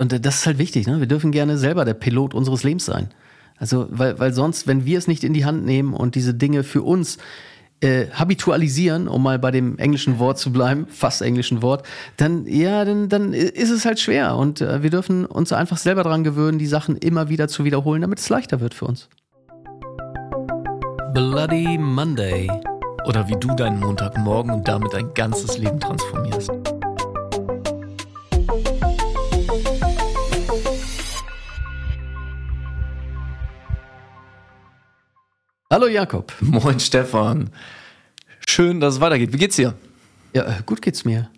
Und das ist halt wichtig, ne? Wir dürfen gerne selber der Pilot unseres Lebens sein. Also, weil, weil sonst, wenn wir es nicht in die Hand nehmen und diese Dinge für uns äh, habitualisieren, um mal bei dem englischen Wort zu bleiben, fast englischen Wort, dann ja, dann, dann ist es halt schwer. Und äh, wir dürfen uns einfach selber daran gewöhnen, die Sachen immer wieder zu wiederholen, damit es leichter wird für uns. Bloody Monday. Oder wie du deinen Montagmorgen und damit dein ganzes Leben transformierst. Hallo Jakob. Moin Stefan. Schön, dass es weitergeht. Wie geht's dir? Ja, äh, gut geht's mir.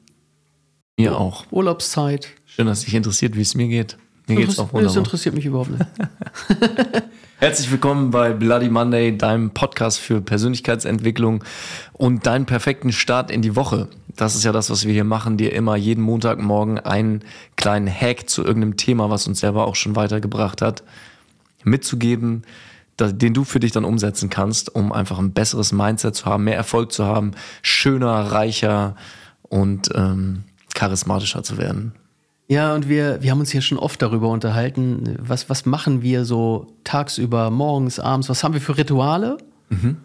Mir auch. Urlaubszeit. Schön, dass dich interessiert, wie es mir geht. Mir geht's auch wunderbar. Das interessiert mich überhaupt nicht. Herzlich willkommen bei Bloody Monday, deinem Podcast für Persönlichkeitsentwicklung und deinen perfekten Start in die Woche. Das ist ja das, was wir hier machen, dir immer jeden Montagmorgen einen kleinen Hack zu irgendeinem Thema, was uns selber auch schon weitergebracht hat, mitzugeben, den du für dich dann umsetzen kannst, um einfach ein besseres Mindset zu haben, mehr Erfolg zu haben, schöner, reicher und ähm, charismatischer zu werden. Ja, und wir, wir haben uns hier schon oft darüber unterhalten, was, was machen wir so tagsüber, morgens, abends, was haben wir für Rituale, mhm.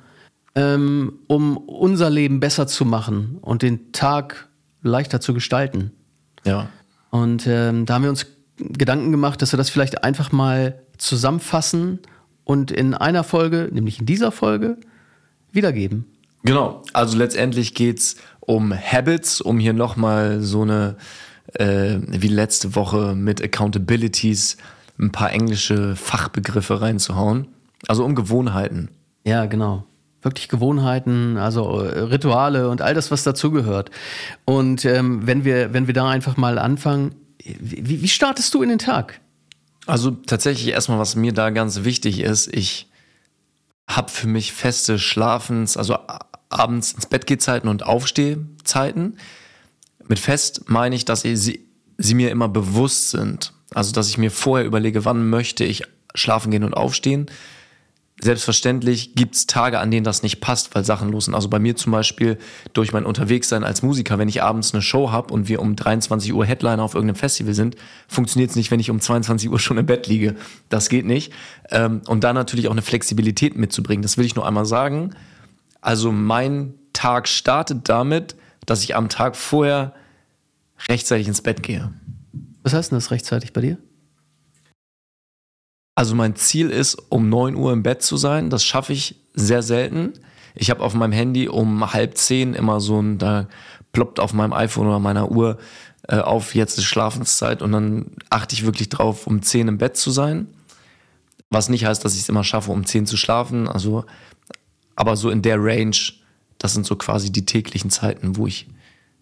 ähm, um unser Leben besser zu machen und den Tag leichter zu gestalten. Ja. Und ähm, da haben wir uns Gedanken gemacht, dass wir das vielleicht einfach mal zusammenfassen und in einer Folge, nämlich in dieser Folge, wiedergeben. Genau, also letztendlich geht es um Habits, um hier nochmal so eine, äh, wie letzte Woche mit Accountabilities, ein paar englische Fachbegriffe reinzuhauen. Also um Gewohnheiten. Ja, genau. Wirklich Gewohnheiten, also äh, Rituale und all das, was dazugehört. Und ähm, wenn, wir, wenn wir da einfach mal anfangen, wie, wie startest du in den Tag? Also tatsächlich erstmal, was mir da ganz wichtig ist, ich habe für mich feste Schlafens, also abends ins Bett Zeiten und Aufstehzeiten. Mit fest meine ich, dass sie, sie mir immer bewusst sind. Also dass ich mir vorher überlege, wann möchte ich schlafen gehen und aufstehen Selbstverständlich gibt's Tage, an denen das nicht passt, weil Sachen los sind. Also bei mir zum Beispiel durch mein Unterwegssein als Musiker, wenn ich abends eine Show habe und wir um 23 Uhr Headliner auf irgendeinem Festival sind, funktioniert's nicht, wenn ich um 22 Uhr schon im Bett liege. Das geht nicht. Ähm, und da natürlich auch eine Flexibilität mitzubringen, das will ich nur einmal sagen. Also mein Tag startet damit, dass ich am Tag vorher rechtzeitig ins Bett gehe. Was heißt denn das rechtzeitig bei dir? Also mein Ziel ist, um 9 Uhr im Bett zu sein. Das schaffe ich sehr selten. Ich habe auf meinem Handy um halb zehn immer so ein, da ploppt auf meinem iPhone oder meiner Uhr äh, auf, jetzt ist Schlafenszeit und dann achte ich wirklich drauf, um 10 im Bett zu sein. Was nicht heißt, dass ich es immer schaffe, um 10 zu schlafen. Also, aber so in der Range, das sind so quasi die täglichen Zeiten, wo ich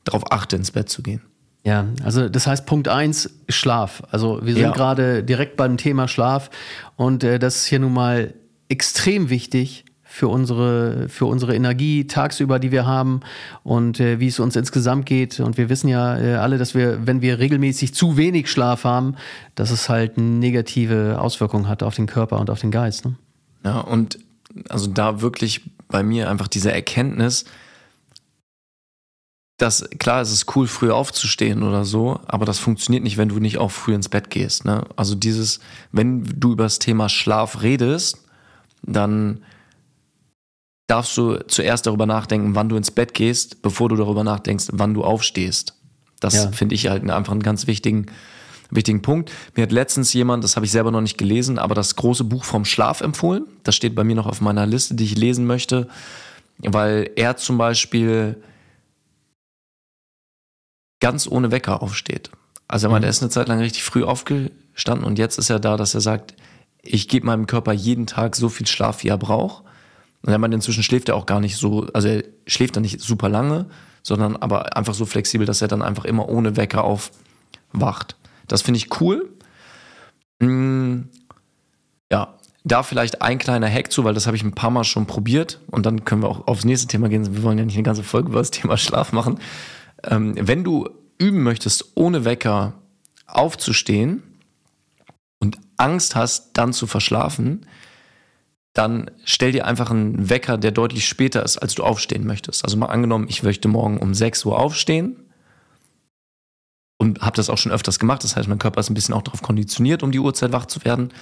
darauf achte, ins Bett zu gehen. Ja, also das heißt Punkt eins Schlaf. Also wir sind ja. gerade direkt beim Thema Schlaf und äh, das ist hier nun mal extrem wichtig für unsere, für unsere Energie tagsüber, die wir haben und äh, wie es uns insgesamt geht. Und wir wissen ja äh, alle, dass wir, wenn wir regelmäßig zu wenig Schlaf haben, dass es halt negative Auswirkungen hat auf den Körper und auf den Geist. Ne? Ja, und also da wirklich bei mir einfach diese Erkenntnis, das, klar, es ist cool, früh aufzustehen oder so, aber das funktioniert nicht, wenn du nicht auch früh ins Bett gehst. Ne? Also dieses, wenn du über das Thema Schlaf redest, dann darfst du zuerst darüber nachdenken, wann du ins Bett gehst, bevor du darüber nachdenkst, wann du aufstehst. Das ja. finde ich halt einfach einen ganz wichtigen, wichtigen Punkt. Mir hat letztens jemand, das habe ich selber noch nicht gelesen, aber das große Buch vom Schlaf empfohlen. Das steht bei mir noch auf meiner Liste, die ich lesen möchte, weil er zum Beispiel ganz ohne Wecker aufsteht. Also er mhm. er ist eine Zeit lang richtig früh aufgestanden und jetzt ist er da, dass er sagt, ich gebe meinem Körper jeden Tag so viel Schlaf, wie er braucht. Und er meinte, inzwischen schläft er auch gar nicht so, also er schläft dann nicht super lange, sondern aber einfach so flexibel, dass er dann einfach immer ohne Wecker aufwacht. Das finde ich cool. Hm, ja, da vielleicht ein kleiner Hack zu, weil das habe ich ein paar Mal schon probiert und dann können wir auch aufs nächste Thema gehen. Wir wollen ja nicht eine ganze Folge über das Thema Schlaf machen. Ähm, wenn du üben möchtest, ohne Wecker aufzustehen und Angst hast, dann zu verschlafen, dann stell dir einfach einen Wecker, der deutlich später ist, als du aufstehen möchtest. Also mal angenommen, ich möchte morgen um 6 Uhr aufstehen und habe das auch schon öfters gemacht. Das heißt, mein Körper ist ein bisschen auch darauf konditioniert, um die Uhrzeit wach zu werden.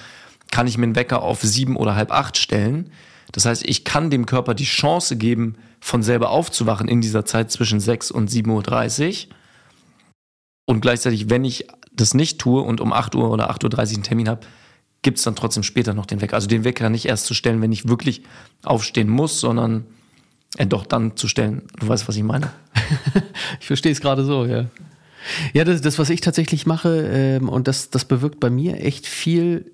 Kann ich mir einen Wecker auf sieben oder halb acht stellen. Das heißt, ich kann dem Körper die Chance geben, von selber aufzuwachen in dieser Zeit zwischen sechs und 7.30 Uhr. Und gleichzeitig, wenn ich das nicht tue und um 8 Uhr oder 8.30 Uhr einen Termin habe, gibt es dann trotzdem später noch den Wecker. Also den Wecker nicht erst zu stellen, wenn ich wirklich aufstehen muss, sondern äh, doch dann zu stellen. Du weißt, was ich meine. ich verstehe es gerade so, ja. Ja, das, das, was ich tatsächlich mache, ähm, und das, das bewirkt bei mir echt viel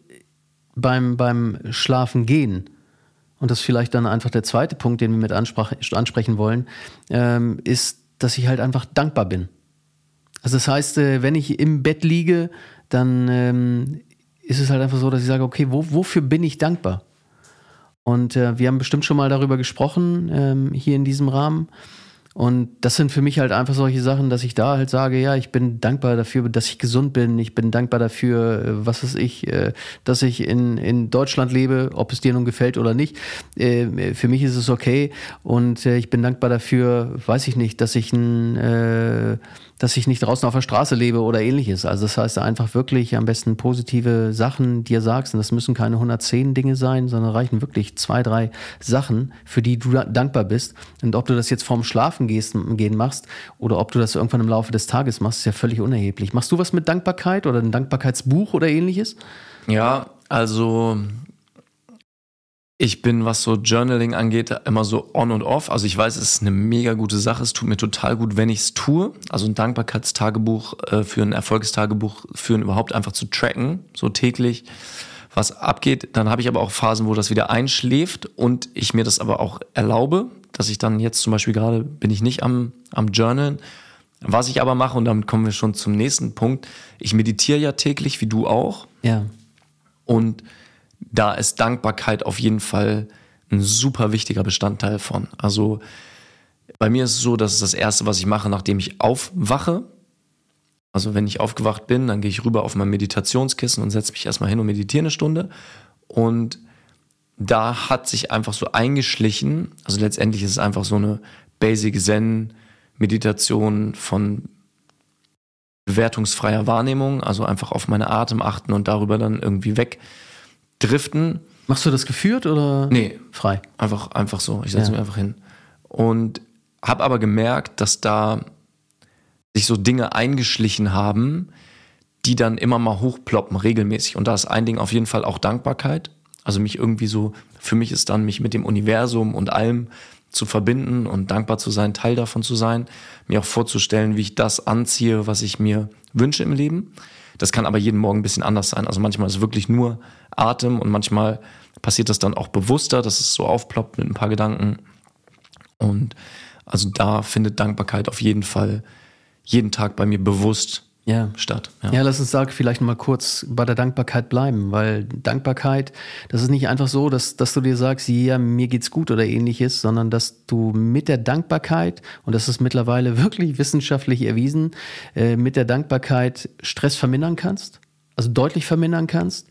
beim, beim Schlafen gehen. Und das ist vielleicht dann einfach der zweite Punkt, den wir mit ansprechen wollen, ähm, ist, dass ich halt einfach dankbar bin. Also das heißt, äh, wenn ich im Bett liege, dann ähm, ist es halt einfach so, dass ich sage, okay, wo, wofür bin ich dankbar? Und äh, wir haben bestimmt schon mal darüber gesprochen, ähm, hier in diesem Rahmen. Und das sind für mich halt einfach solche Sachen, dass ich da halt sage, ja, ich bin dankbar dafür, dass ich gesund bin. Ich bin dankbar dafür, äh, was weiß ich, äh, dass ich in, in Deutschland lebe, ob es dir nun gefällt oder nicht. Äh, für mich ist es okay. Und ich bin dankbar dafür, weiß ich nicht, dass ich ein dass ich nicht draußen auf der Straße lebe oder ähnliches. Also das heißt einfach wirklich am besten positive Sachen dir sagst. Und das müssen keine 110 Dinge sein, sondern reichen wirklich zwei, drei Sachen, für die du dankbar bist. Und ob du das jetzt vorm Schlafen gehen machst oder ob du das irgendwann im Laufe des Tages machst, ist ja völlig unerheblich. Machst du was mit Dankbarkeit oder ein Dankbarkeitsbuch oder ähnliches? Ja, also ich bin, was so Journaling angeht, immer so on und off. Also ich weiß, es ist eine mega gute Sache. Es tut mir total gut, wenn ich es tue. Also ein Dankbarkeitstagebuch äh, für ein Erfolgstagebuch führen, überhaupt einfach zu tracken, so täglich, was abgeht. Dann habe ich aber auch Phasen, wo das wieder einschläft und ich mir das aber auch erlaube, dass ich dann jetzt zum Beispiel gerade bin ich nicht am, am Journalen. Was ich aber mache, und damit kommen wir schon zum nächsten Punkt, ich meditiere ja täglich, wie du auch. Ja. Und da ist Dankbarkeit auf jeden Fall ein super wichtiger Bestandteil von. Also bei mir ist es so, dass es das Erste, was ich mache, nachdem ich aufwache, also wenn ich aufgewacht bin, dann gehe ich rüber auf mein Meditationskissen und setze mich erstmal hin und meditiere eine Stunde. Und da hat sich einfach so eingeschlichen, also letztendlich ist es einfach so eine Basic Zen Meditation von bewertungsfreier Wahrnehmung, also einfach auf meine Atem achten und darüber dann irgendwie weg driften. Machst du das geführt oder nee, frei? Einfach, einfach so. Ich setze ja. mich einfach hin. Und habe aber gemerkt, dass da sich so Dinge eingeschlichen haben, die dann immer mal hochploppen, regelmäßig. Und da ist ein Ding auf jeden Fall auch Dankbarkeit. Also mich irgendwie so, für mich ist dann mich mit dem Universum und allem zu verbinden und dankbar zu sein, Teil davon zu sein, mir auch vorzustellen, wie ich das anziehe, was ich mir wünsche im Leben. Das kann aber jeden Morgen ein bisschen anders sein. Also manchmal ist es wirklich nur Atem und manchmal passiert das dann auch bewusster, dass es so aufploppt mit ein paar Gedanken. Und also da findet Dankbarkeit auf jeden Fall jeden Tag bei mir bewusst ja. statt. Ja. ja, lass uns da vielleicht mal kurz bei der Dankbarkeit bleiben, weil Dankbarkeit, das ist nicht einfach so, dass, dass du dir sagst, ja, mir geht's gut oder ähnliches, sondern dass du mit der Dankbarkeit, und das ist mittlerweile wirklich wissenschaftlich erwiesen, äh, mit der Dankbarkeit Stress vermindern kannst, also deutlich vermindern kannst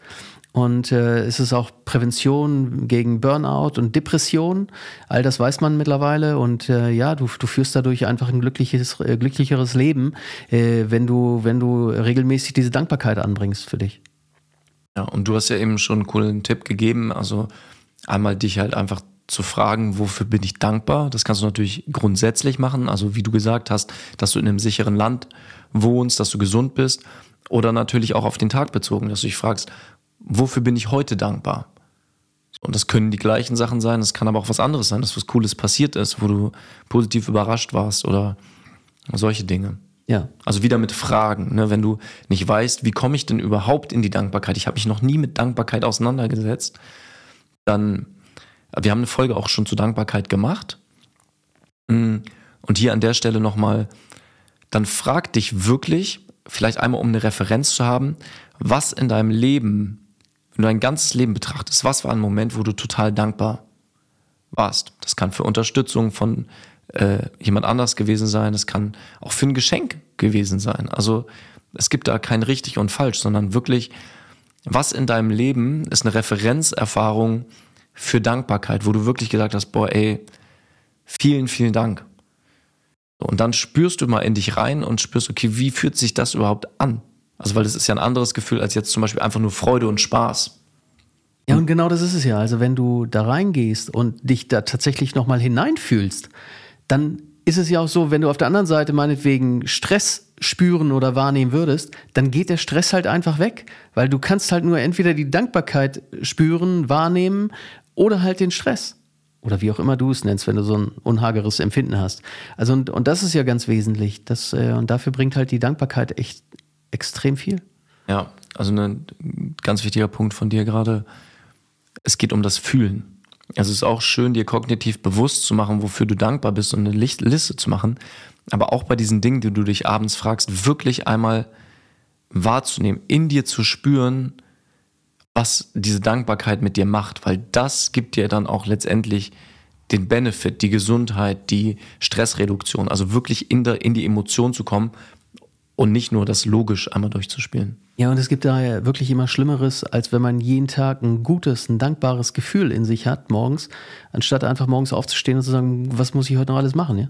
und äh, es ist auch Prävention gegen Burnout und Depression. All das weiß man mittlerweile. Und äh, ja, du, du führst dadurch einfach ein glückliches, äh, glücklicheres Leben, äh, wenn, du, wenn du regelmäßig diese Dankbarkeit anbringst für dich. Ja, und du hast ja eben schon einen coolen Tipp gegeben. Also einmal dich halt einfach zu fragen, wofür bin ich dankbar? Das kannst du natürlich grundsätzlich machen. Also wie du gesagt hast, dass du in einem sicheren Land wohnst, dass du gesund bist. Oder natürlich auch auf den Tag bezogen, dass du dich fragst, wofür bin ich heute dankbar? Und das können die gleichen Sachen sein, es kann aber auch was anderes sein, dass was Cooles passiert ist, wo du positiv überrascht warst oder solche Dinge. Ja. Also wieder mit Fragen, ne? wenn du nicht weißt, wie komme ich denn überhaupt in die Dankbarkeit? Ich habe mich noch nie mit Dankbarkeit auseinandergesetzt. Dann, wir haben eine Folge auch schon zu Dankbarkeit gemacht. Mm, und hier an der Stelle nochmal, dann frag dich wirklich, vielleicht einmal um eine Referenz zu haben, was in deinem Leben wenn du dein ganzes Leben betrachtest, was war ein Moment, wo du total dankbar warst? Das kann für Unterstützung von äh, jemand anders gewesen sein, es kann auch für ein Geschenk gewesen sein. Also es gibt da kein richtig und falsch, sondern wirklich, was in deinem Leben ist eine Referenzerfahrung für Dankbarkeit, wo du wirklich gesagt hast, boah, ey, vielen, vielen Dank. Und dann spürst du mal in dich rein und spürst, okay, wie fühlt sich das überhaupt an? Also, weil das ist ja ein anderes Gefühl als jetzt zum Beispiel einfach nur Freude und Spaß. Ja, und genau das ist es ja. Also, wenn du da reingehst und dich da tatsächlich nochmal hineinfühlst, dann ist es ja auch so, wenn du auf der anderen Seite meinetwegen Stress spüren oder wahrnehmen würdest, dann geht der Stress halt einfach weg, weil du kannst halt nur entweder die Dankbarkeit spüren, wahrnehmen oder halt den Stress. Oder wie auch immer du es nennst, wenn du so ein unhageres Empfinden hast. Also und, und das ist ja ganz wesentlich. Das, äh, und dafür bringt halt die Dankbarkeit echt extrem viel. Ja, also ein ganz wichtiger Punkt von dir gerade. Es geht um das Fühlen. Also es ist auch schön, dir kognitiv bewusst zu machen, wofür du dankbar bist und eine Liste zu machen. Aber auch bei diesen Dingen, die du dich abends fragst, wirklich einmal wahrzunehmen, in dir zu spüren, was diese Dankbarkeit mit dir macht, weil das gibt dir dann auch letztendlich den Benefit, die Gesundheit, die Stressreduktion, also wirklich in, der, in die Emotion zu kommen und nicht nur das logisch einmal durchzuspielen. Ja, und es gibt da wirklich immer Schlimmeres, als wenn man jeden Tag ein gutes, ein dankbares Gefühl in sich hat morgens, anstatt einfach morgens aufzustehen und zu sagen, was muss ich heute noch alles machen, ja?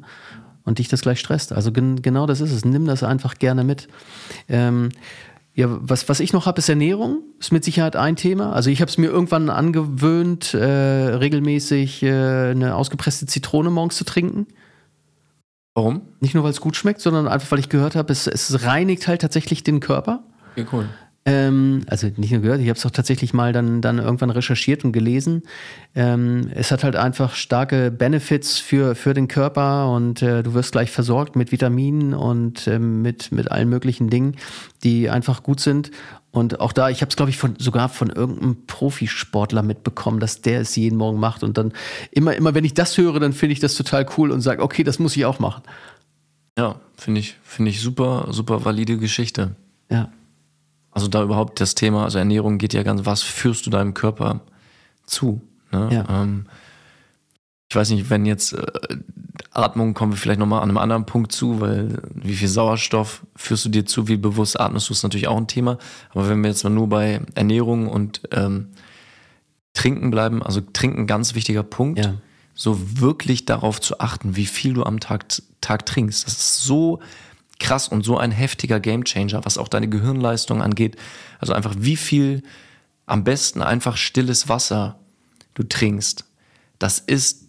Und dich das gleich stresst. Also gen genau das ist es. Nimm das einfach gerne mit. Ähm, ja, was, was ich noch habe, ist Ernährung. Ist mit Sicherheit ein Thema. Also ich habe es mir irgendwann angewöhnt, äh, regelmäßig äh, eine ausgepresste Zitrone morgens zu trinken. Warum? Nicht nur, weil es gut schmeckt, sondern einfach, weil ich gehört habe, es, es reinigt halt tatsächlich den Körper. Okay, cool. Ähm, also nicht nur gehört, ich habe es auch tatsächlich mal dann, dann irgendwann recherchiert und gelesen. Ähm, es hat halt einfach starke Benefits für, für den Körper und äh, du wirst gleich versorgt mit Vitaminen und äh, mit, mit allen möglichen Dingen, die einfach gut sind. Und auch da, ich habe es, glaube ich, von, sogar von irgendeinem Profisportler mitbekommen, dass der es jeden Morgen macht. Und dann immer, immer, wenn ich das höre, dann finde ich das total cool und sage, okay, das muss ich auch machen. Ja, finde ich, finde ich super, super valide Geschichte. Ja. Also da überhaupt das Thema, also Ernährung geht ja ganz, was führst du deinem Körper zu? Ne? Ja. Ähm, ich weiß nicht, wenn jetzt äh, Atmung kommen wir vielleicht nochmal an einem anderen Punkt zu, weil wie viel Sauerstoff führst du dir zu, wie bewusst atmest du, ist natürlich auch ein Thema. Aber wenn wir jetzt mal nur bei Ernährung und ähm, Trinken bleiben, also Trinken ganz wichtiger Punkt, Ja. so wirklich darauf zu achten, wie viel du am Tag, Tag trinkst. Das ist so krass und so ein heftiger Gamechanger, was auch deine Gehirnleistung angeht. Also einfach wie viel am besten einfach stilles Wasser du trinkst. Das ist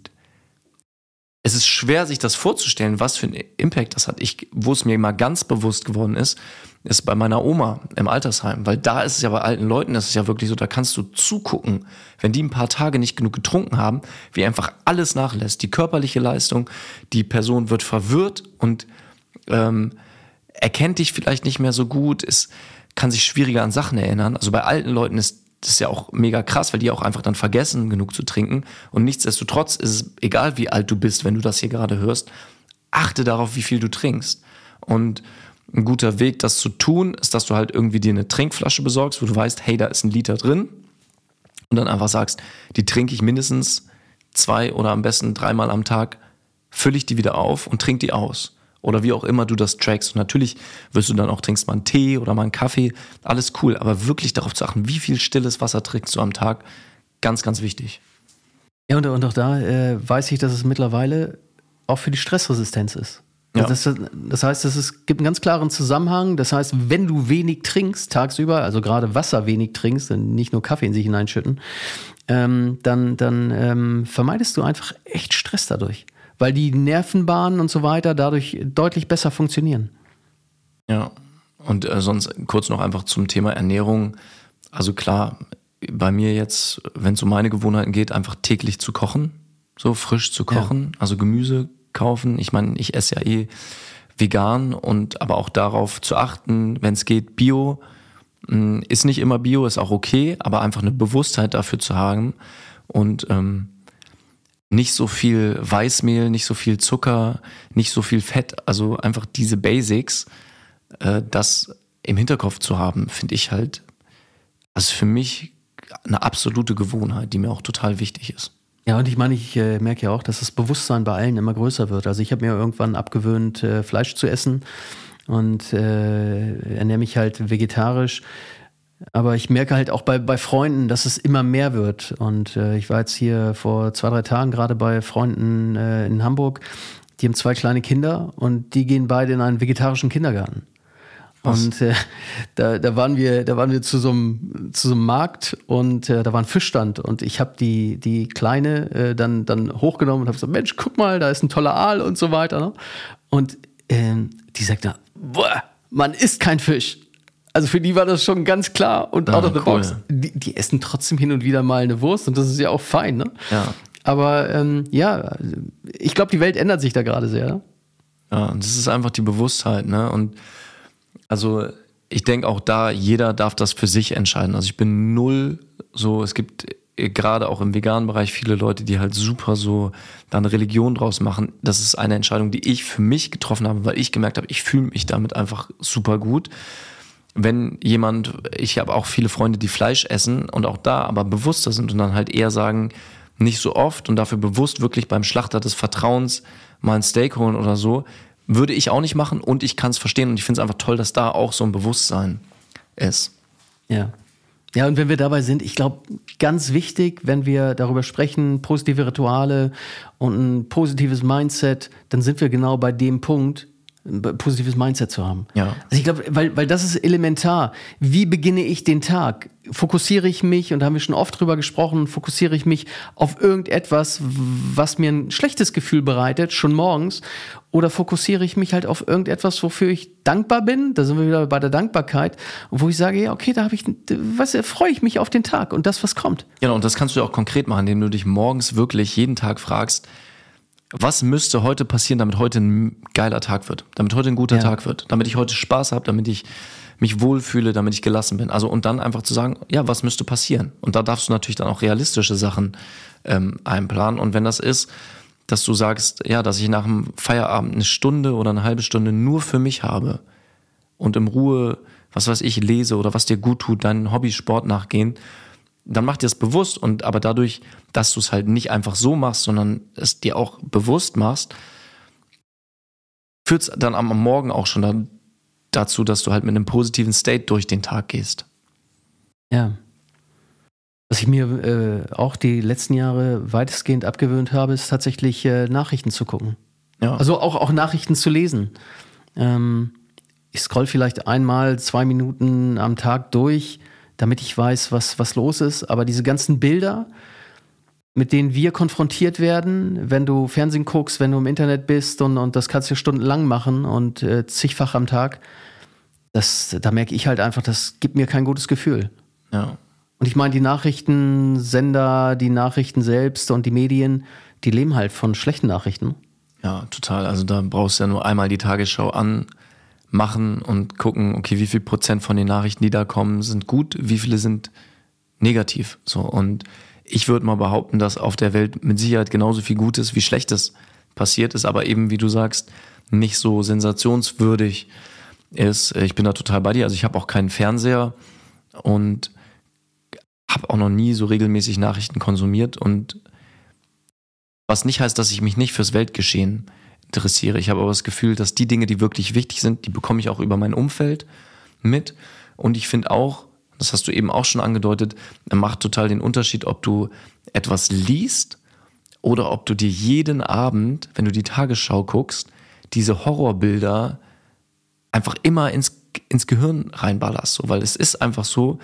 es ist schwer, sich das vorzustellen, was für einen Impact das hat. Ich, wo es mir mal ganz bewusst geworden ist, ist bei meiner Oma im Altersheim, weil da ist es ja bei alten Leuten, das ist ja wirklich so, da kannst du zugucken, wenn die ein paar Tage nicht genug getrunken haben, wie einfach alles nachlässt. Die körperliche Leistung, die Person wird verwirrt und ähm, erkennt dich vielleicht nicht mehr so gut, ist, kann sich schwieriger an Sachen erinnern. Also bei alten Leuten ist das ja auch mega krass, weil die auch einfach dann vergessen, genug zu trinken. Und nichtsdestotrotz ist es egal, wie alt du bist, wenn du das hier gerade hörst, achte darauf, wie viel du trinkst. Und ein guter Weg, das zu tun, ist, dass du halt irgendwie dir eine Trinkflasche besorgst, wo du weißt, hey, da ist ein Liter drin. Und dann einfach sagst, die trinke ich mindestens zwei oder am besten dreimal am Tag, fülle ich die wieder auf und trink die aus oder wie auch immer du das trackst. Und natürlich wirst du dann auch trinkst mal einen Tee oder mal einen Kaffee, alles cool, aber wirklich darauf zu achten, wie viel stilles Wasser trinkst du am Tag, ganz, ganz wichtig. Ja, und, und auch da äh, weiß ich, dass es mittlerweile auch für die Stressresistenz ist. Ja. Das, das heißt, es gibt einen ganz klaren Zusammenhang. Das heißt, wenn du wenig trinkst tagsüber, also gerade Wasser wenig trinkst, nicht nur Kaffee in sich hineinschütten, ähm, dann, dann ähm, vermeidest du einfach echt Stress dadurch. Weil die Nervenbahnen und so weiter dadurch deutlich besser funktionieren. Ja, und äh, sonst kurz noch einfach zum Thema Ernährung. Also klar, bei mir jetzt, wenn es um meine Gewohnheiten geht, einfach täglich zu kochen, so frisch zu kochen, also Gemüse kaufen. Ich meine, ich esse ja eh vegan und aber auch darauf zu achten, wenn es geht, Bio. Mh, Ist nicht immer Bio, ist auch okay, aber einfach eine Bewusstheit dafür zu haben und ähm, nicht so viel Weißmehl, nicht so viel Zucker, nicht so viel Fett, also einfach diese Basics, äh, das im Hinterkopf zu haben, finde ich halt, also für mich eine absolute Gewohnheit, die mir auch total wichtig ist. Ja, und ich meine, ich äh, merke ja auch, dass das Bewusstsein bei allen immer größer wird. Also ich habe mir irgendwann abgewöhnt, äh, Fleisch zu essen und äh, ernähre mich halt vegetarisch. Aber ich merke halt auch bei, bei Freunden, dass es immer mehr wird. Und äh, ich war jetzt hier vor zwei, drei Tagen gerade bei Freunden äh, in Hamburg. die haben zwei kleine Kinder und die gehen beide in einen vegetarischen Kindergarten. Was? Und äh, da, da waren wir, da waren wir zu so einem, zu so einem Markt und äh, da war ein Fischstand und ich habe die, die Kleine äh, dann, dann hochgenommen und habe gesagt, Mensch, guck mal, da ist ein toller Aal und so weiter. Ne? Und ähm, die sagt dann, boah, man isst kein Fisch. Also für die war das schon ganz klar und ah, out of the cool. box. Die, die, essen trotzdem hin und wieder mal eine Wurst und das ist ja auch fein, ne? Ja. Aber ähm, ja, ich glaube, die Welt ändert sich da gerade sehr. Ne? Ja, und das ist einfach die Bewusstheit, ne? Und also ich denke auch da, jeder darf das für sich entscheiden. Also ich bin null so, es gibt gerade auch im veganen Bereich viele Leute, die halt super so dann Religion draus machen. Das ist eine Entscheidung, die ich für mich getroffen habe, weil ich gemerkt habe, ich fühle mich damit einfach super gut. Wenn jemand, ich habe auch viele Freunde, die Fleisch essen und auch da aber bewusster sind und dann halt eher sagen, nicht so oft und dafür bewusst wirklich beim Schlachter des Vertrauens mal ein Steak holen oder so, würde ich auch nicht machen und ich kann es verstehen und ich finde es einfach toll, dass da auch so ein Bewusstsein ist. Ja. Ja, und wenn wir dabei sind, ich glaube, ganz wichtig, wenn wir darüber sprechen, positive Rituale und ein positives Mindset, dann sind wir genau bei dem Punkt, ein positives Mindset zu haben. Ja. Also ich glaube, weil, weil das ist elementar. Wie beginne ich den Tag? Fokussiere ich mich, und da haben wir schon oft drüber gesprochen, fokussiere ich mich auf irgendetwas, was mir ein schlechtes Gefühl bereitet, schon morgens? Oder fokussiere ich mich halt auf irgendetwas, wofür ich dankbar bin? Da sind wir wieder bei der Dankbarkeit, wo ich sage, ja, okay, da habe ich, was freue ich mich auf den Tag und das, was kommt. Genau, und das kannst du auch konkret machen, indem du dich morgens wirklich jeden Tag fragst, was müsste heute passieren, damit heute ein geiler Tag wird, damit heute ein guter ja. Tag wird, damit ich heute Spaß habe, damit ich mich wohlfühle, damit ich gelassen bin. Also und dann einfach zu sagen, ja, was müsste passieren? Und da darfst du natürlich dann auch realistische Sachen ähm, einplanen. Und wenn das ist, dass du sagst, ja, dass ich nach dem Feierabend eine Stunde oder eine halbe Stunde nur für mich habe und im Ruhe, was weiß ich, lese oder was dir gut tut, deinen Hobbysport nachgehen, dann mach dir das bewusst und aber dadurch, dass du es halt nicht einfach so machst, sondern es dir auch bewusst machst, führt es dann am Morgen auch schon da, dazu, dass du halt mit einem positiven State durch den Tag gehst. Ja. Was ich mir äh, auch die letzten Jahre weitestgehend abgewöhnt habe, ist tatsächlich äh, Nachrichten zu gucken. Ja. Also auch, auch Nachrichten zu lesen. Ähm, ich scroll vielleicht einmal, zwei Minuten am Tag durch damit ich weiß, was, was los ist. Aber diese ganzen Bilder, mit denen wir konfrontiert werden, wenn du Fernsehen guckst, wenn du im Internet bist und, und das kannst du stundenlang machen und äh, zigfach am Tag, das, da merke ich halt einfach, das gibt mir kein gutes Gefühl. Ja. Und ich meine, die Nachrichtensender, die Nachrichten selbst und die Medien, die leben halt von schlechten Nachrichten. Ja, total. Also da brauchst du ja nur einmal die Tagesschau an machen und gucken, okay, wie viel Prozent von den Nachrichten, die da kommen, sind gut, wie viele sind negativ. So und ich würde mal behaupten, dass auf der Welt mit Sicherheit genauso viel Gutes wie Schlechtes passiert ist, aber eben, wie du sagst, nicht so sensationswürdig ist. Ich bin da total bei dir. Also ich habe auch keinen Fernseher und habe auch noch nie so regelmäßig Nachrichten konsumiert und was nicht heißt, dass ich mich nicht fürs Weltgeschehen interessiere. Ich habe aber das Gefühl, dass die Dinge, die wirklich wichtig sind, die bekomme ich auch über mein Umfeld mit. Und ich finde auch, das hast du eben auch schon angedeutet, macht total den Unterschied, ob du etwas liest oder ob du dir jeden Abend, wenn du die Tagesschau guckst, diese Horrorbilder einfach immer ins, ins Gehirn reinballerst. So, weil es ist einfach so,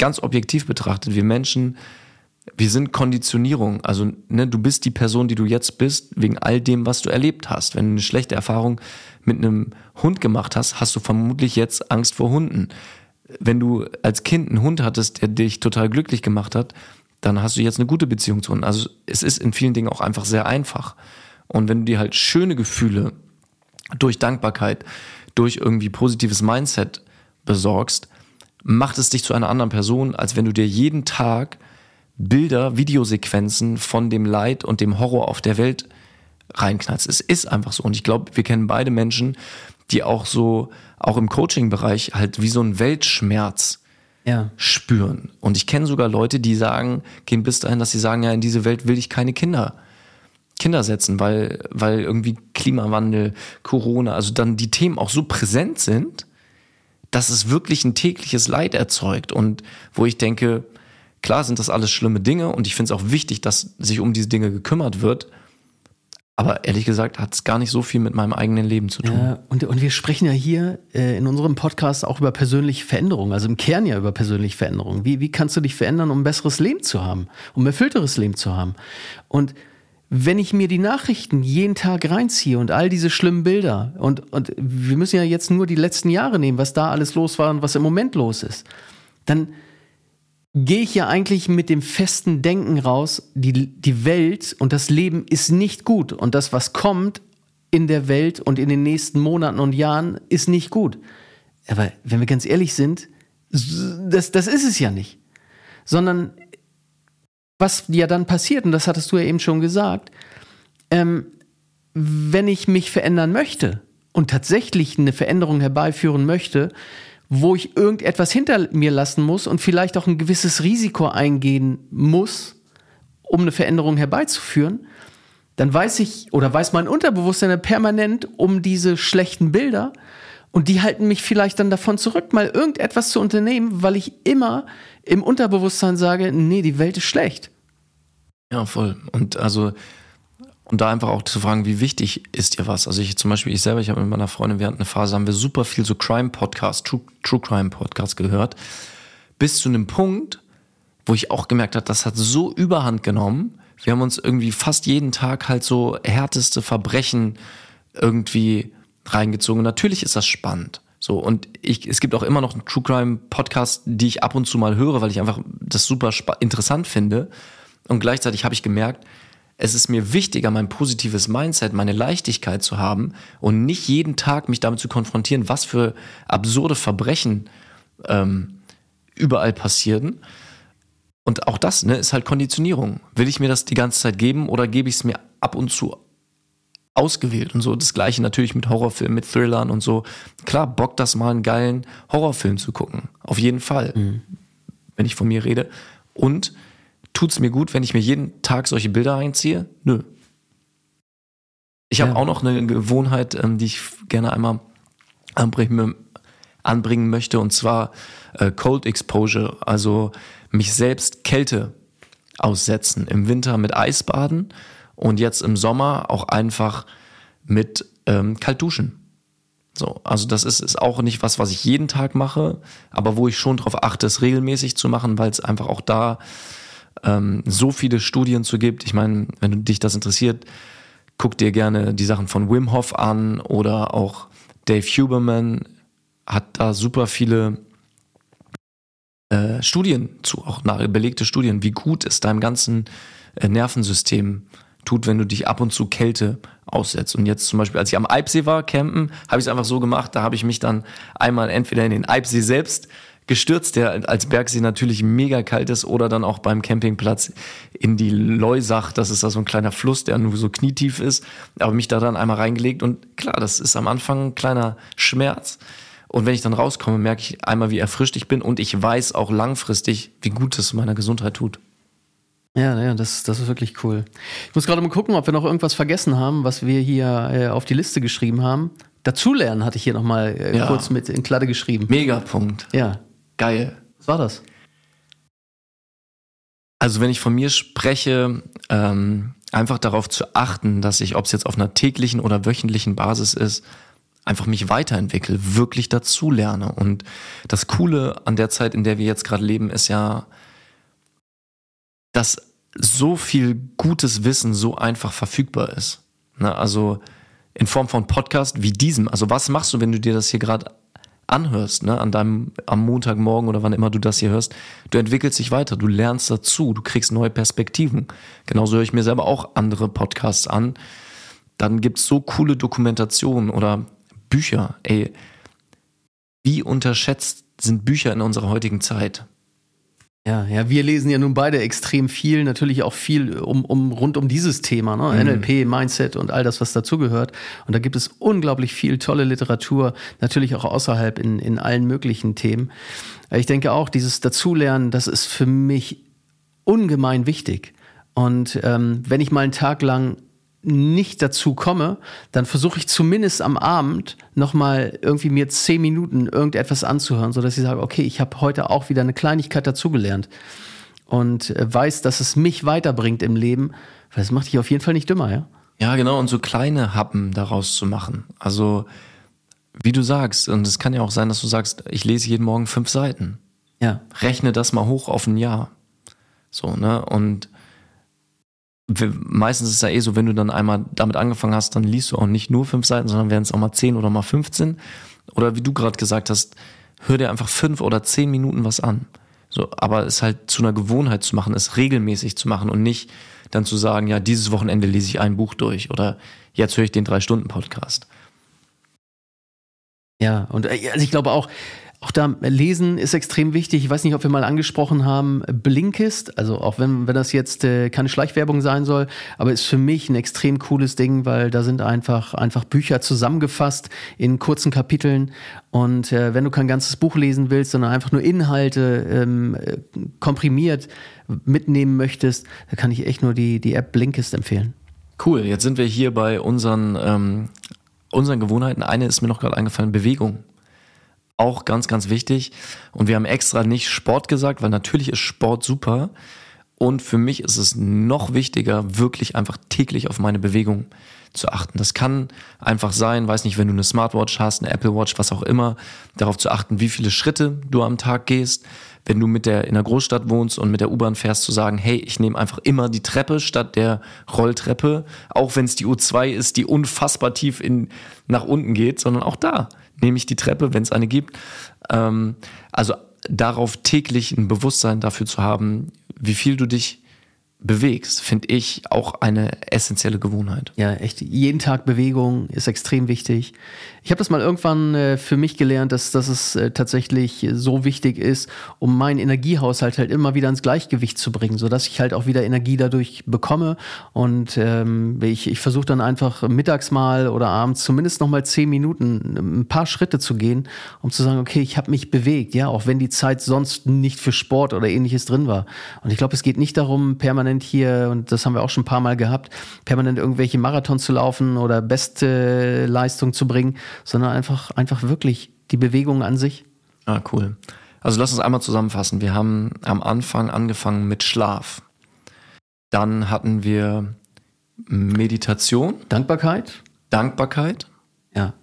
ganz objektiv betrachtet, wir Menschen wir sind Konditionierung. Also ne, du bist die Person, die du jetzt bist, wegen all dem, was du erlebt hast. Wenn du eine schlechte Erfahrung mit einem Hund gemacht hast, hast du vermutlich jetzt Angst vor Hunden. Wenn du als Kind einen Hund hattest, der dich total glücklich gemacht hat, dann hast du jetzt eine gute Beziehung zu Hunden. Also es ist in vielen Dingen auch einfach sehr einfach. Und wenn du dir halt schöne Gefühle durch Dankbarkeit, durch irgendwie positives Mindset besorgst, macht es dich zu einer anderen Person, als wenn du dir jeden Tag Bilder, Videosequenzen von dem Leid und dem Horror auf der Welt reinknallst. Es ist einfach so. Und ich glaube, wir kennen beide Menschen, die auch so, auch im Coaching-Bereich halt wie so ein Weltschmerz ja. spüren. Und ich kenne sogar Leute, die sagen, gehen bis dahin, dass sie sagen, ja, in diese Welt will ich keine Kinder. Kinder setzen, weil, weil irgendwie Klimawandel, Corona, also dann die Themen auch so präsent sind, dass es wirklich ein tägliches Leid erzeugt. Und wo ich denke, Klar sind das alles schlimme Dinge und ich finde es auch wichtig, dass sich um diese Dinge gekümmert wird. Aber ehrlich gesagt hat es gar nicht so viel mit meinem eigenen Leben zu tun. Ja, und, und wir sprechen ja hier äh, in unserem Podcast auch über persönliche Veränderungen, also im Kern ja über persönliche Veränderungen. Wie, wie kannst du dich verändern, um ein besseres Leben zu haben, um ein erfüllteres Leben zu haben? Und wenn ich mir die Nachrichten jeden Tag reinziehe und all diese schlimmen Bilder und, und wir müssen ja jetzt nur die letzten Jahre nehmen, was da alles los war und was im Moment los ist, dann gehe ich ja eigentlich mit dem festen Denken raus, die, die Welt und das Leben ist nicht gut und das, was kommt in der Welt und in den nächsten Monaten und Jahren, ist nicht gut. Aber wenn wir ganz ehrlich sind, das, das ist es ja nicht. Sondern was ja dann passiert, und das hattest du ja eben schon gesagt, ähm, wenn ich mich verändern möchte und tatsächlich eine Veränderung herbeiführen möchte, wo ich irgendetwas hinter mir lassen muss und vielleicht auch ein gewisses Risiko eingehen muss, um eine Veränderung herbeizuführen, dann weiß ich oder weiß mein Unterbewusstsein permanent um diese schlechten Bilder und die halten mich vielleicht dann davon zurück, mal irgendetwas zu unternehmen, weil ich immer im Unterbewusstsein sage, nee, die Welt ist schlecht. Ja, voll. Und also und da einfach auch zu fragen, wie wichtig ist dir was? Also ich zum Beispiel, ich selber, ich habe mit meiner Freundin während einer Phase, haben wir super viel so Crime-Podcasts, True, True Crime-Podcasts gehört, bis zu einem Punkt, wo ich auch gemerkt habe, das hat so überhand genommen. Wir haben uns irgendwie fast jeden Tag halt so härteste Verbrechen irgendwie reingezogen. Natürlich ist das spannend. So, und ich, es gibt auch immer noch einen True Crime Podcast, die ich ab und zu mal höre, weil ich einfach das super interessant finde. Und gleichzeitig habe ich gemerkt, es ist mir wichtiger, mein positives Mindset, meine Leichtigkeit zu haben und nicht jeden Tag mich damit zu konfrontieren, was für absurde Verbrechen ähm, überall passieren. Und auch das ne, ist halt Konditionierung. Will ich mir das die ganze Zeit geben oder gebe ich es mir ab und zu ausgewählt und so. Das gleiche natürlich mit Horrorfilmen, mit Thrillern und so. Klar, Bock das mal einen geilen Horrorfilm zu gucken. Auf jeden Fall, mhm. wenn ich von mir rede. Und Tut es mir gut, wenn ich mir jeden Tag solche Bilder einziehe? Nö. Ich habe auch noch eine Gewohnheit, ähm, die ich gerne einmal anbringen, anbringen möchte, und zwar äh, Cold Exposure, also mich selbst Kälte aussetzen. Im Winter mit Eisbaden und jetzt im Sommer auch einfach mit ähm, Kaltduschen. So, also das ist, ist auch nicht was, was ich jeden Tag mache, aber wo ich schon darauf achte, es regelmäßig zu machen, weil es einfach auch da ähm, so viele Studien zu gibt. Ich meine, wenn dich das interessiert, guck dir gerne die Sachen von Wim Hof an oder auch Dave Huberman hat da super viele äh, Studien zu, auch belegte Studien, wie gut es deinem ganzen äh, Nervensystem tut, wenn du dich ab und zu Kälte aussetzt. Und jetzt zum Beispiel, als ich am Eibsee war, campen, habe ich es einfach so gemacht, da habe ich mich dann einmal entweder in den Eibsee selbst gestürzt, der als Bergsee natürlich mega kalt ist, oder dann auch beim Campingplatz in die Leusach. Das ist da so ein kleiner Fluss, der nur so knietief ist. Aber mich da dann einmal reingelegt und klar, das ist am Anfang ein kleiner Schmerz. Und wenn ich dann rauskomme, merke ich einmal, wie erfrischt ich bin und ich weiß auch langfristig, wie gut es meiner Gesundheit tut. Ja, ja, das, das ist wirklich cool. Ich muss gerade mal gucken, ob wir noch irgendwas vergessen haben, was wir hier äh, auf die Liste geschrieben haben. Dazulernen hatte ich hier nochmal äh, ja. kurz mit in Kladde geschrieben. Megapunkt. Ja. Geil. Was war das? Also wenn ich von mir spreche, ähm, einfach darauf zu achten, dass ich, ob es jetzt auf einer täglichen oder wöchentlichen Basis ist, einfach mich weiterentwickle, wirklich dazu lerne. Und das Coole an der Zeit, in der wir jetzt gerade leben, ist ja, dass so viel gutes Wissen so einfach verfügbar ist. Ne? Also in Form von Podcast wie diesem. Also was machst du, wenn du dir das hier gerade anhörst, ne, an deinem, am Montagmorgen oder wann immer du das hier hörst, du entwickelst dich weiter, du lernst dazu, du kriegst neue Perspektiven. Genauso höre ich mir selber auch andere Podcasts an. Dann gibt's so coole Dokumentationen oder Bücher. Ey, wie unterschätzt sind Bücher in unserer heutigen Zeit? Ja, ja, wir lesen ja nun beide extrem viel, natürlich auch viel um, um rund um dieses Thema, ne? Mhm. NLP, Mindset und all das, was dazugehört. Und da gibt es unglaublich viel tolle Literatur, natürlich auch außerhalb in, in allen möglichen Themen. Ich denke auch, dieses Dazulernen, das ist für mich ungemein wichtig. Und ähm, wenn ich mal einen Tag lang nicht dazu komme, dann versuche ich zumindest am Abend nochmal irgendwie mir zehn Minuten irgendetwas anzuhören, sodass ich sage, okay, ich habe heute auch wieder eine Kleinigkeit dazugelernt und äh, weiß, dass es mich weiterbringt im Leben, weil es macht dich auf jeden Fall nicht dümmer, ja? Ja, genau, und so kleine Happen daraus zu machen. Also, wie du sagst, und es kann ja auch sein, dass du sagst, ich lese jeden Morgen fünf Seiten. Ja. Rechne das mal hoch auf ein Jahr. So, ne? Und meistens ist es ja eh so, wenn du dann einmal damit angefangen hast, dann liest du auch nicht nur fünf Seiten, sondern werden es auch mal zehn oder mal 15. Oder wie du gerade gesagt hast, hör dir einfach fünf oder zehn Minuten was an. So, aber es halt zu einer Gewohnheit zu machen, es regelmäßig zu machen und nicht dann zu sagen, ja, dieses Wochenende lese ich ein Buch durch oder jetzt höre ich den drei Stunden Podcast. Ja, und äh, also ich glaube auch, auch da Lesen ist extrem wichtig. Ich weiß nicht, ob wir mal angesprochen haben, Blinkist, also auch wenn, wenn das jetzt äh, keine Schleichwerbung sein soll, aber ist für mich ein extrem cooles Ding, weil da sind einfach, einfach Bücher zusammengefasst in kurzen Kapiteln. Und äh, wenn du kein ganzes Buch lesen willst, sondern einfach nur Inhalte ähm, komprimiert mitnehmen möchtest, da kann ich echt nur die, die App Blinkist empfehlen. Cool, jetzt sind wir hier bei unseren, ähm, unseren Gewohnheiten. Eine ist mir noch gerade eingefallen, Bewegung auch ganz, ganz wichtig. Und wir haben extra nicht Sport gesagt, weil natürlich ist Sport super. Und für mich ist es noch wichtiger, wirklich einfach täglich auf meine Bewegung zu achten. Das kann einfach sein, weiß nicht, wenn du eine Smartwatch hast, eine Apple Watch, was auch immer, darauf zu achten, wie viele Schritte du am Tag gehst. Wenn du mit der in der Großstadt wohnst und mit der U-Bahn fährst, zu sagen, hey, ich nehme einfach immer die Treppe statt der Rolltreppe, auch wenn es die U2 ist, die unfassbar tief in nach unten geht, sondern auch da nehme ich die Treppe, wenn es eine gibt. Ähm, also darauf täglich ein Bewusstsein dafür zu haben, wie viel du dich bewegst, finde ich auch eine essentielle Gewohnheit. Ja, echt. Jeden Tag Bewegung ist extrem wichtig. Ich habe das mal irgendwann äh, für mich gelernt, dass, dass es äh, tatsächlich so wichtig ist, um meinen Energiehaushalt halt immer wieder ins Gleichgewicht zu bringen, sodass ich halt auch wieder Energie dadurch bekomme. Und ähm, ich, ich versuche dann einfach mittags mal oder abends zumindest noch mal zehn Minuten ein paar Schritte zu gehen, um zu sagen, okay, ich habe mich bewegt, ja, auch wenn die Zeit sonst nicht für Sport oder ähnliches drin war. Und ich glaube, es geht nicht darum, permanent hier, und das haben wir auch schon ein paar Mal gehabt, permanent irgendwelche Marathons zu laufen oder beste Leistung zu bringen, sondern einfach, einfach wirklich die Bewegung an sich. Ah, cool. Also lass uns einmal zusammenfassen. Wir haben am Anfang angefangen mit Schlaf. Dann hatten wir Meditation. Dankbarkeit. Dankbarkeit. Ja,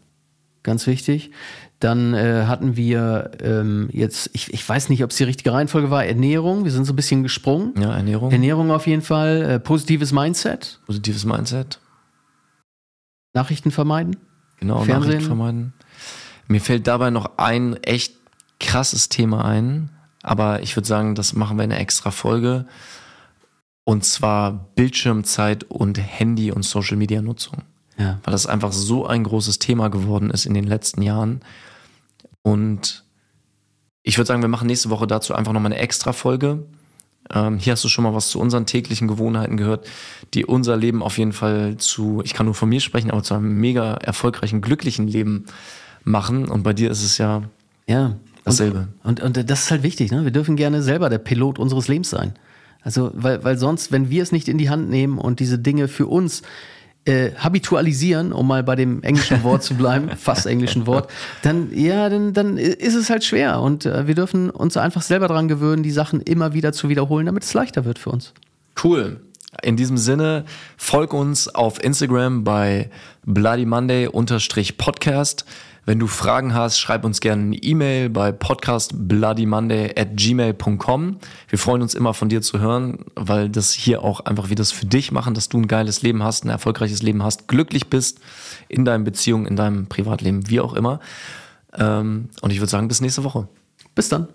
ganz wichtig. Dann äh, hatten wir ähm, jetzt, ich, ich weiß nicht, ob es die richtige Reihenfolge war, Ernährung. Wir sind so ein bisschen gesprungen. Ja, Ernährung. Ernährung auf jeden Fall. Äh, positives Mindset. Positives Mindset. Nachrichten vermeiden. Genau, Fernsehen. Nachrichten vermeiden. Mir fällt dabei noch ein echt krasses Thema ein, aber ich würde sagen, das machen wir in einer extra Folge. Und zwar Bildschirmzeit und Handy- und Social-Media-Nutzung. Ja. Weil das einfach so ein großes Thema geworden ist in den letzten Jahren. Und ich würde sagen, wir machen nächste Woche dazu einfach nochmal eine extra Folge. Ähm, hier hast du schon mal was zu unseren täglichen Gewohnheiten gehört, die unser Leben auf jeden Fall zu, ich kann nur von mir sprechen, aber zu einem mega erfolgreichen, glücklichen Leben machen. Und bei dir ist es ja, ja dasselbe. Und, und, und das ist halt wichtig, ne? Wir dürfen gerne selber der Pilot unseres Lebens sein. Also, weil, weil sonst, wenn wir es nicht in die Hand nehmen und diese Dinge für uns äh, habitualisieren, um mal bei dem englischen Wort zu bleiben, fast englischen Wort, dann ja, dann, dann ist es halt schwer und äh, wir dürfen uns einfach selber daran gewöhnen, die Sachen immer wieder zu wiederholen, damit es leichter wird für uns. Cool. In diesem Sinne, folg uns auf Instagram bei Bloody Monday Podcast. Wenn du Fragen hast, schreib uns gerne eine E-Mail bei podcastbloodymonday at gmail.com. Wir freuen uns immer von dir zu hören, weil das hier auch einfach wir das für dich machen, dass du ein geiles Leben hast, ein erfolgreiches Leben hast, glücklich bist in deinen Beziehungen, in deinem Privatleben, wie auch immer. Ähm, und ich würde sagen, bis nächste Woche. Bis dann.